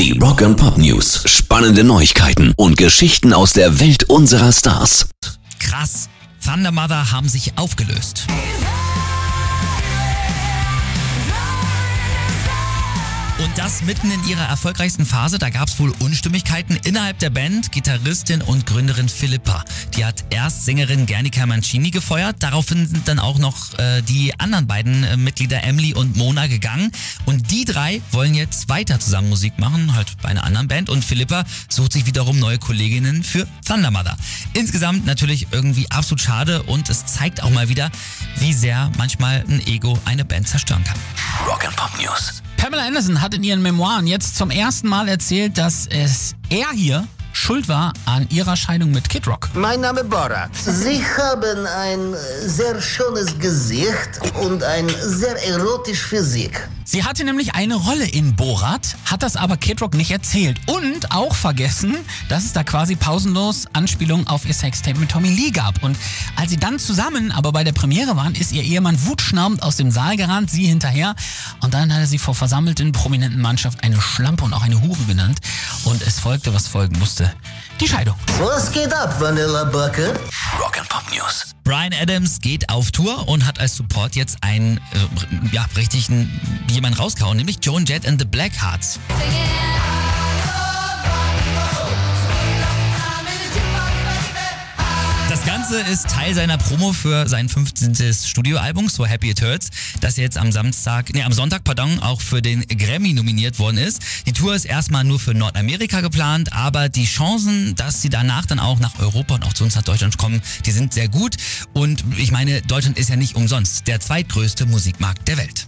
Die Rock and Pop News. Spannende Neuigkeiten und Geschichten aus der Welt unserer Stars. Krass. Thunder Mother haben sich aufgelöst. Das mitten in ihrer erfolgreichsten Phase. Da gab es wohl Unstimmigkeiten innerhalb der Band. Gitarristin und Gründerin Philippa. Die hat erst Sängerin Gernika Mancini gefeuert. Daraufhin sind dann auch noch äh, die anderen beiden äh, Mitglieder Emily und Mona gegangen. Und die drei wollen jetzt weiter zusammen Musik machen, halt bei einer anderen Band. Und Philippa sucht sich wiederum neue Kolleginnen für Thunder Mother. Insgesamt natürlich irgendwie absolut schade und es zeigt auch mal wieder, wie sehr manchmal ein Ego eine Band zerstören kann. Rock and Pop News. Pamela Anderson hat in ihren Memoiren jetzt zum ersten Mal erzählt, dass es er hier schuld war an ihrer Scheidung mit Kid Rock. Mein Name Borat. Sie haben ein sehr schönes Gesicht und ein sehr erotisch Physik. Sie hatte nämlich eine Rolle in Borat, hat das aber Kid Rock nicht erzählt und auch vergessen, dass es da quasi pausenlos Anspielungen auf ihr Sextape mit Tommy Lee gab. Und als sie dann zusammen aber bei der Premiere waren, ist ihr Ehemann wutschnaubend aus dem Saal gerannt, sie hinterher. Und dann hat er sie vor versammelten prominenten Mannschaft eine Schlampe und auch eine Hure genannt. Und es folgte, was folgen musste. Die Scheidung. Was geht ab, Vanilla Bucket? Rock and Pop News. Brian Adams geht auf Tour und hat als Support jetzt einen äh, ja, richtigen jemand rausgehauen, nämlich Joan Jett and the Blackhearts. Das Ganze ist Teil seiner Promo für sein 15. Studioalbum, So Happy It Hurts, das jetzt am Samstag, nee, am Sonntag, pardon, auch für den Grammy nominiert worden ist. Die Tour ist erstmal nur für Nordamerika geplant, aber die Chancen, dass sie danach dann auch nach Europa und auch zu uns nach Deutschland kommen, die sind sehr gut. Und ich meine, Deutschland ist ja nicht umsonst der zweitgrößte Musikmarkt der Welt.